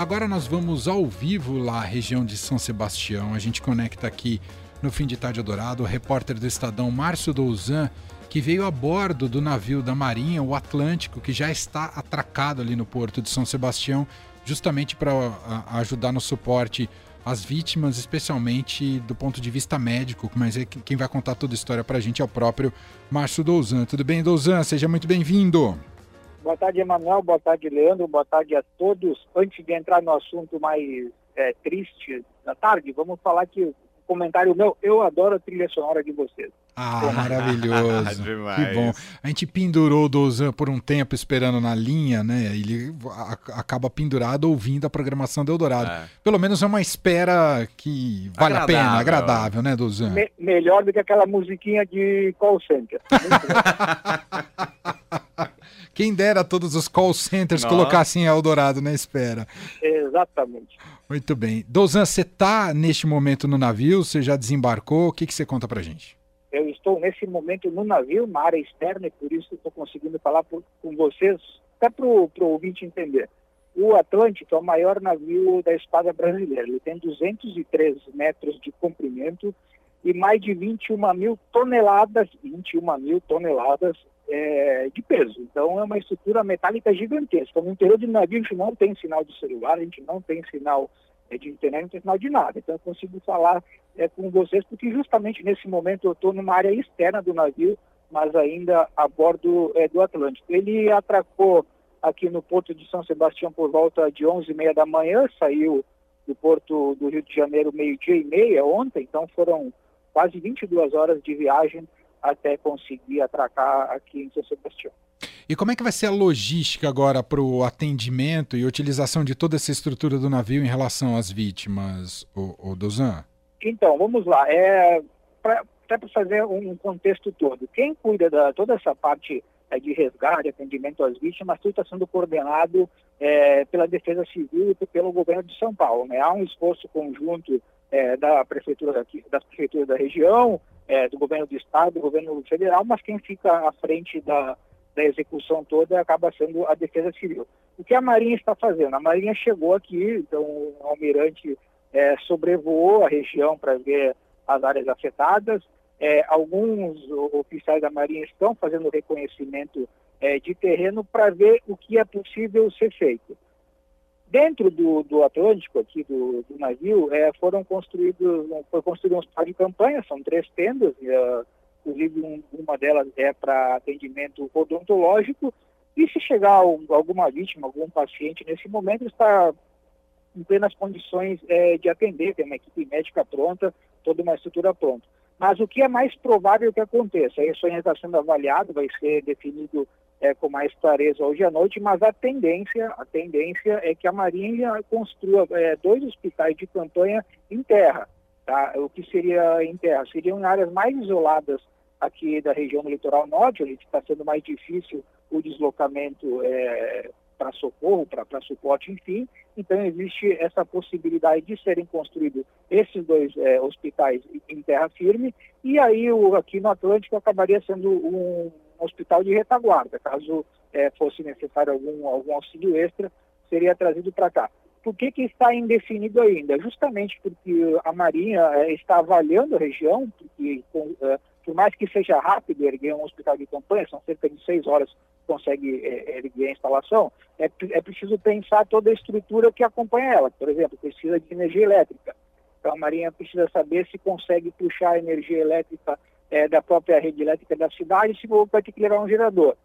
Agora nós vamos ao vivo lá, região de São Sebastião. A gente conecta aqui no Fim de Tarde Dourado o repórter do Estadão Márcio Douzan, que veio a bordo do navio da Marinha, o Atlântico, que já está atracado ali no porto de São Sebastião, justamente para ajudar no suporte às vítimas, especialmente do ponto de vista médico. Mas é quem vai contar toda a história para a gente é o próprio Márcio Douzan. Tudo bem, Douzan? Seja muito bem-vindo. Boa tarde, Emanuel. Boa tarde, Leandro. Boa tarde a todos. Antes de entrar no assunto mais é, triste da tarde, vamos falar que o comentário meu, eu adoro a trilha sonora de vocês. Ah, maravilhoso. que bom. A gente pendurou o Dozan por um tempo esperando na linha, né? Ele acaba pendurado ouvindo a programação do Eldorado. É. Pelo menos é uma espera que vale agradável. a pena, agradável, né, Dozan? Me melhor do que aquela musiquinha de call center. Quem dera todos os call centers Nossa. colocassem Eldorado na espera. Exatamente. Muito bem. Dozan, você está neste momento no navio? Você já desembarcou? O que, que você conta pra gente? Eu estou nesse momento no navio, na área externa, e por isso estou conseguindo falar por, com vocês, até para o ouvinte entender. O Atlântico é o maior navio da espada brasileira. Ele tem 203 metros de comprimento e mais de 21 mil toneladas, 21 mil toneladas é, de peso. Então é uma estrutura metálica gigantesca. No interior do navio a gente não tem sinal de celular, a gente não tem sinal é, de internet, não tem sinal de nada. Então eu consigo falar é, com vocês porque justamente nesse momento eu estou numa área externa do navio, mas ainda a bordo é, do Atlântico. Ele atracou aqui no porto de São Sebastião por volta de 11h30 da manhã, saiu do porto do Rio de Janeiro meio-dia e meia ontem, então foram quase 22 horas de viagem até conseguir atracar aqui em São Sebastião. E como é que vai ser a logística agora para o atendimento e utilização de toda essa estrutura do navio em relação às vítimas, o, o Dozan? Então, vamos lá. É, até para fazer um contexto todo. Quem cuida de toda essa parte é, de resgate, atendimento às vítimas, tudo está sendo coordenado é, pela Defesa Civil e pelo governo de São Paulo. Né? Há um esforço conjunto é, da prefeitura daqui, das prefeituras da região, é, do governo do estado, do governo federal, mas quem fica à frente da, da execução toda acaba sendo a Defesa Civil. O que a Marinha está fazendo? A Marinha chegou aqui, então o almirante é, sobrevoou a região para ver as áreas afetadas. É, alguns oficiais da Marinha estão fazendo reconhecimento é, de terreno para ver o que é possível ser feito. Dentro do, do Atlântico, aqui do, do navio, é, foram construídos, foi construído um hospital de campanha, são três tendas, uh, inclusive um, uma delas é para atendimento odontológico, e se chegar alguma vítima, algum paciente nesse momento, está em plenas condições é, de atender, tem uma equipe médica pronta, toda uma estrutura pronta. Mas o que é mais provável que aconteça? Isso ainda está sendo avaliado, vai ser definido é, com mais clareza hoje à noite, mas a tendência, a tendência é que a Marinha construa é, dois hospitais de campanha em terra. Tá? O que seria em terra? Seriam em áreas mais isoladas aqui da região do litoral norte, onde está sendo mais difícil o deslocamento é, para socorro, para suporte, enfim. Então, existe essa possibilidade de serem construídos esses dois é, hospitais em terra firme, e aí o, aqui no Atlântico acabaria sendo um hospital de retaguarda. Caso é, fosse necessário algum, algum auxílio extra, seria trazido para cá. Por que, que está indefinido ainda? Justamente porque a Marinha é, está avaliando a região, porque com, é, por mais que seja rápido erguer um hospital de campanha, são cerca de seis horas consegue é, erguer a instalação, é, é preciso pensar toda a estrutura que acompanha ela. Por exemplo, precisa de energia elétrica. Então a Marinha precisa saber se consegue puxar energia elétrica é, da própria rede elétrica da cidade, se vai ter que levar um gerador.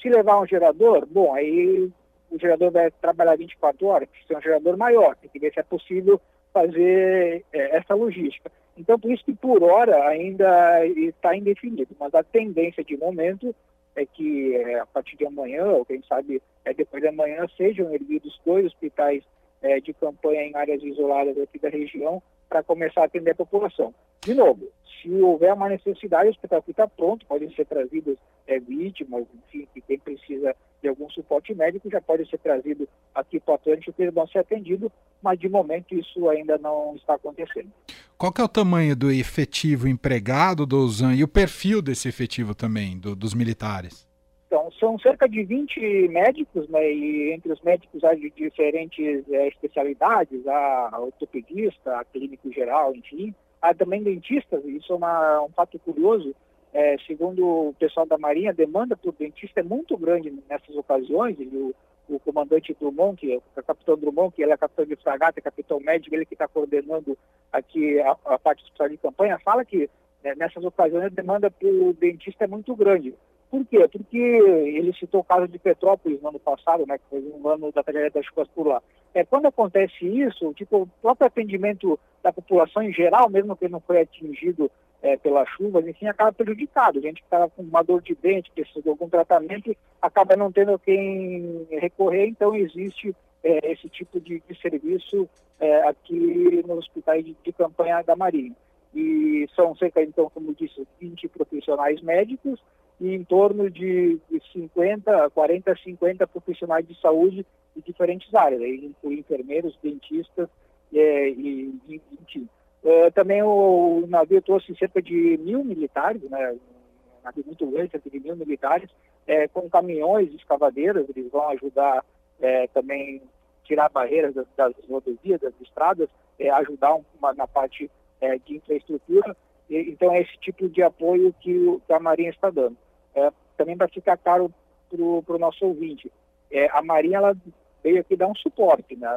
Se levar um gerador, bom, aí o gerador vai trabalhar 24 horas, precisa ser um gerador maior, tem que ver se é possível fazer é, essa logística. Então, por isso que por hora ainda está indefinido, mas a tendência de momento é que é, a partir de amanhã, ou quem sabe é, depois de amanhã, sejam erguidos dois hospitais é, de campanha em áreas isoladas aqui da região para começar a atender a população. De novo, se houver uma necessidade, o hospital fica pronto, podem ser trazidas é, vítimas, enfim, que quem precisa de algum suporte médico já pode ser trazido aqui para o Atlântico que eles vão ser atendidos, mas de momento isso ainda não está acontecendo. Qual é o tamanho do efetivo empregado do USAN e o perfil desse efetivo também, do, dos militares? Então, são cerca de 20 médicos, né, e entre os médicos há de diferentes é, especialidades, há ortopedista, há clínico geral, enfim, há também dentistas, isso é uma, um fato curioso, é, segundo o pessoal da Marinha, a demanda por dentista é muito grande nessas ocasiões, e o, o comandante Drummond, que é o capitão Drummond, que ele é capitão de fragata, é capitão médico, ele que está coordenando aqui a, a parte de campanha, fala que né, nessas ocasiões a demanda por dentista é muito grande. Por quê? Porque ele citou o caso de Petrópolis no ano passado, né, que foi um ano da tragédia das chuvas por lá. É, quando acontece isso, tipo, o próprio atendimento da população em geral, mesmo que não foi atingido é, pelas chuvas, enfim, acaba prejudicado. Gente que está com uma dor de dente, precisa de algum tratamento, acaba não tendo quem recorrer, então existe é, esse tipo de, de serviço é, aqui nos hospitais de, de campanha da Marinha. E são cerca, então, como disse, 20 profissionais médicos, e em torno de, de 50, 40, 50 profissionais de saúde de diferentes áreas, incluindo enfermeiros, dentistas é, e, enfim. É, também o navio trouxe cerca de mil militares, né, um navio muito grande, cerca de mil militares, é, com caminhões, escavadeiras, eles vão ajudar é, também tirar barreiras das, das rodovias, das estradas, é, ajudar uma, na parte é, de infraestrutura. E, então é esse tipo de apoio que, que a Marinha está dando é, também para ficar claro para o nosso ouvinte. É, a Marinha ela veio aqui dar um suporte, né?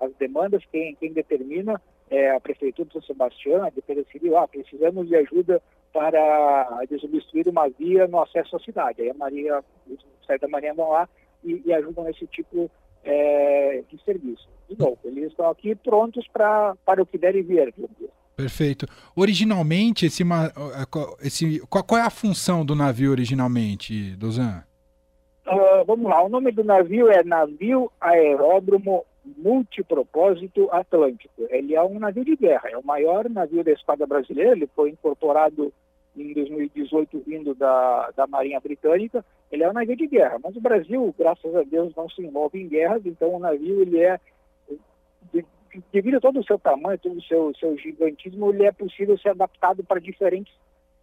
As demandas, quem, quem determina é a Prefeitura de São Sebastião, a Defesa Civil, ah, precisamos de ajuda para desobstruir uma via no acesso à cidade. Aí a Marinha, os da Marinha vão lá e, e ajudam nesse tipo é, de serviço. De novo, eles estão aqui prontos pra, para o que der e vier. Perfeito. Originalmente, esse, esse, qual, qual, é a função do navio originalmente, Dozan? Uh, vamos lá, o nome do navio é Navio Aeródromo Multipropósito Atlântico. Ele é um navio de guerra, é o maior navio da esquadra brasileira, ele foi incorporado em 2018 vindo da, da Marinha Britânica. Ele é um navio de guerra, mas o Brasil, graças a Deus, não se envolve em guerras, então o navio ele é devido a todo o seu tamanho, todo o seu, seu gigantismo, ele é possível ser adaptado para diferentes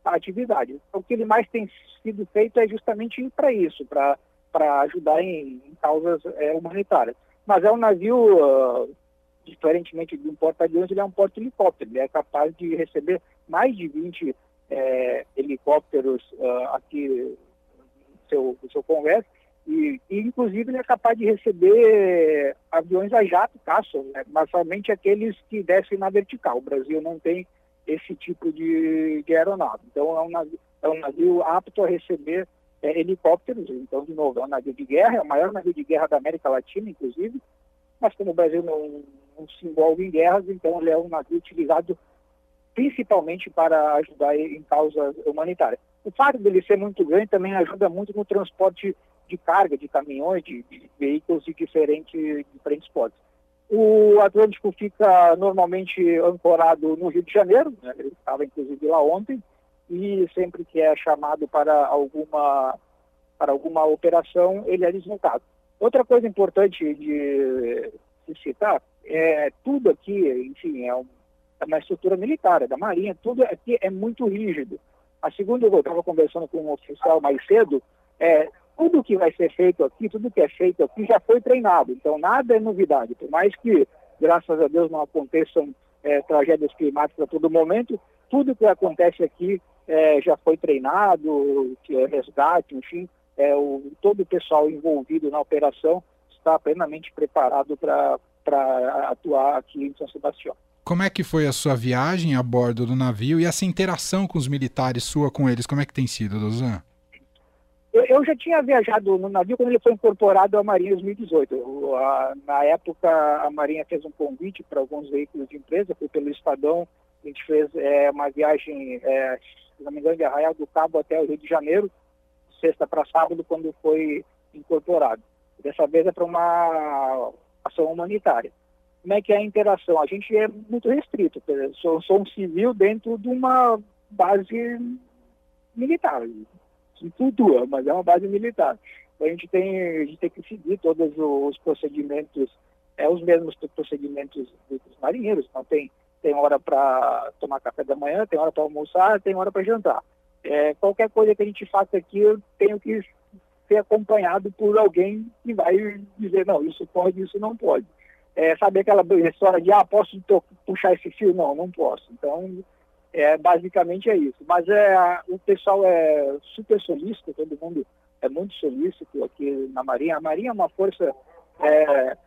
atividades. Então, o que ele mais tem sido feito é justamente para isso, para ajudar em, em causas é, humanitárias. Mas é um navio, uh, diferentemente de um porta-aviões, ele é um porta-helicóptero. Ele é capaz de receber mais de 20 é, helicópteros uh, aqui no seu, no seu congresso e, e, inclusive, ele é capaz de receber aviões a jato, caça, né? mas somente aqueles que descem na vertical. O Brasil não tem esse tipo de, de aeronave. Então, é um navio, é um navio apto a receber é, helicópteros. Então, de novo, é um navio de guerra, é o maior navio de guerra da América Latina, inclusive. Mas como o Brasil não, não se envolve em guerras, então ele é um navio utilizado principalmente para ajudar em causas humanitárias. O fato dele ser muito grande também ajuda muito no transporte de carga, de caminhões, de, de veículos de diferentes, diferentes portos. O Atlântico fica normalmente ancorado no Rio de Janeiro, né? ele estava inclusive lá ontem, e sempre que é chamado para alguma, para alguma operação, ele é deslocado. Outra coisa importante de se citar é tudo aqui, enfim, é, um, é uma estrutura militar, é da Marinha, tudo aqui é muito rígido. A segunda, eu estava conversando com um oficial mais cedo, é, tudo que vai ser feito aqui, tudo que é feito aqui já foi treinado, então nada é novidade. Por mais que, graças a Deus, não aconteçam é, tragédias climáticas a todo momento, tudo que acontece aqui é, já foi treinado, que é resgate, enfim, é, o, todo o pessoal envolvido na operação está plenamente preparado para atuar aqui em São Sebastião. Como é que foi a sua viagem a bordo do navio e essa interação com os militares sua com eles, como é que tem sido, Dozan? Eu, eu, já tinha viajado no navio quando ele foi incorporado à Marinha em 2018. Eu, a, na época, a Marinha fez um convite para alguns veículos de empresa, foi pelo Estadão, a gente fez é, uma viagem, é, se não me engano, de Arraial do Cabo até o Rio de Janeiro, sexta para sábado, quando foi incorporado. Dessa vez é para uma ação humanitária. Como é que é a interação? A gente é muito restrito, sou, sou um civil dentro de uma base militar flutua, mas é uma base militar. Então a gente tem, a gente tem que seguir todos os procedimentos, é os mesmos procedimentos dos marinheiros. Então tem, tem hora para tomar café da manhã, tem hora para almoçar, tem hora para jantar. É, qualquer coisa que a gente faça aqui, eu tenho que ser acompanhado por alguém que vai dizer, não, isso pode, isso não pode. É, sabe aquela história de, ah, posso puxar esse fio? Não, não posso. Então, é, basicamente é isso. Mas é, o pessoal é super solícito, todo mundo é muito solícito aqui na Marinha. A Marinha é uma força, é,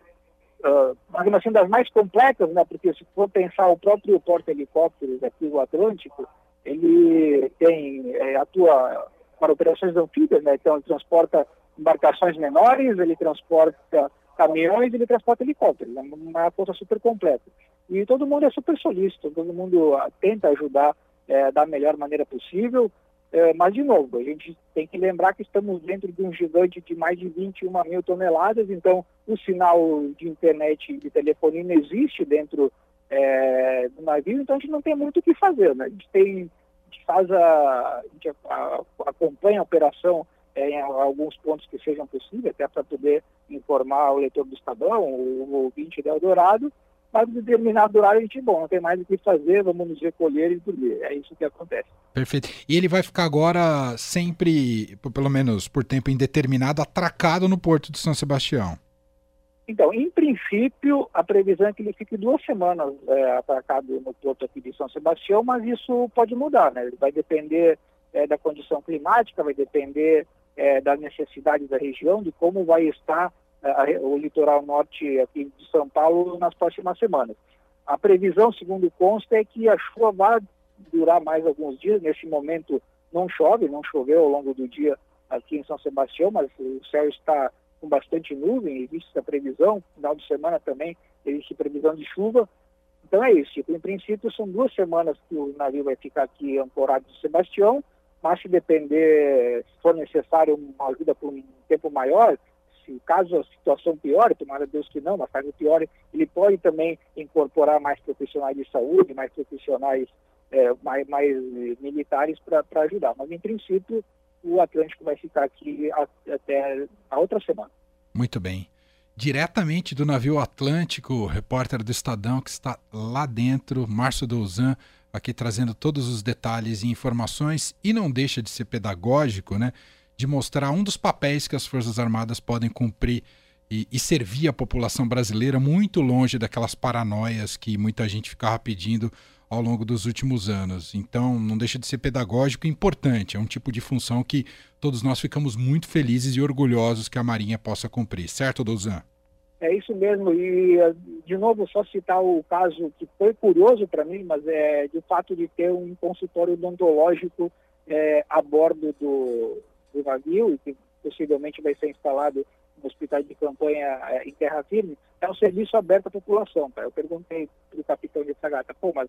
uh, assim, das mais completas, né? porque se for pensar o próprio porta-helicópteros aqui do Atlântico, ele tem, é, atua para operações anfíbias, né? então ele transporta embarcações menores, ele transporta caminhões, ele transporta helicópteros, é uma força super completa. E todo mundo é super solícito, todo mundo ah, tenta ajudar é, da melhor maneira possível, é, mas, de novo, a gente tem que lembrar que estamos dentro de um gigante de mais de 21 mil toneladas, então o sinal de internet e de telefonia não existe dentro é, do navio, então a gente não tem muito o que fazer. Né? A gente tem, a gente faz a, a, gente acompanha a operação em alguns pontos que sejam possíveis, até para poder informar o leitor do Estadão, o, ouvinte do Eldorado, mas determinado horário a gente, bom, não tem mais o que fazer, vamos nos recolher e dormir. É isso que acontece. Perfeito. E ele vai ficar agora sempre, pelo menos por tempo indeterminado, atracado no porto de São Sebastião? Então, em princípio, a previsão é que ele fique duas semanas é, atracado no porto aqui de São Sebastião, mas isso pode mudar, né? Vai depender é, da condição climática, vai depender é, das necessidades da região, de como vai estar o litoral norte aqui de São Paulo nas próximas semanas. A previsão, segundo consta, é que a chuva vai durar mais alguns dias. Nesse momento não chove, não choveu ao longo do dia aqui em São Sebastião, mas o céu está com bastante nuvem, existe essa previsão. Final de semana também existe previsão de chuva. Então é isso. Tipo, em princípio, são duas semanas que o navio vai ficar aqui ancorado em Sebastião, mas se depender, se for necessário uma ajuda por um tempo maior, se caso a situação piore, tomara Deus que não, mas caso piore, ele pode também incorporar mais profissionais de saúde, mais profissionais, é, mais, mais, militares para ajudar. Mas, em princípio, o Atlântico vai ficar aqui até a outra semana. Muito bem. Diretamente do navio Atlântico, repórter do Estadão que está lá dentro, Márcio Douzan, aqui trazendo todos os detalhes e informações e não deixa de ser pedagógico, né? de mostrar um dos papéis que as Forças Armadas podem cumprir e, e, servir a população brasileira muito longe daquelas paranoias que muita gente ficava pedindo ao longo dos últimos anos. Então, não deixa de ser pedagógico e importante. É um tipo de função que todos nós ficamos muito felizes e orgulhosos que a Marinha possa cumprir. Certo, Douzan? É isso mesmo. E, de novo, só citar o caso que foi curioso para mim, mas é de fato de ter um consultório odontológico é, a bordo do, do navio e que possivelmente vai ser instalado no hospital de campanha é, em terra firme, é um serviço aberto à população. Tá? Eu perguntei para o capitão de fragata, pô, mas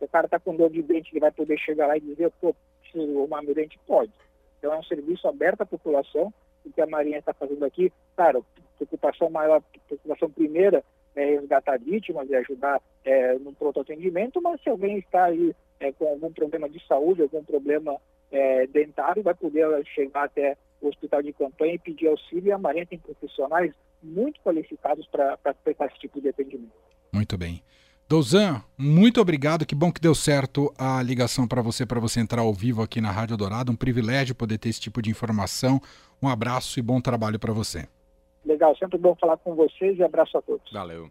o cara está com dor de dente, ele vai poder chegar lá e dizer, pô, preciso uma dente? Pode. Então é um serviço aberto à população, o que a Marinha está fazendo aqui, claro, preocupação maior, preocupação primeira é resgatar vítimas e ajudar é, no pronto atendimento, mas se alguém está aí é, com algum problema de saúde, algum problema é, dentário, vai poder chegar até o hospital de campanha e pedir auxílio. E a tem profissionais muito qualificados para prestar esse tipo de atendimento. Muito bem. Douzan, muito obrigado. Que bom que deu certo a ligação para você, para você entrar ao vivo aqui na Rádio Dourado. Um privilégio poder ter esse tipo de informação. Um abraço e bom trabalho para você. Legal, sempre bom falar com vocês e abraço a todos. Valeu.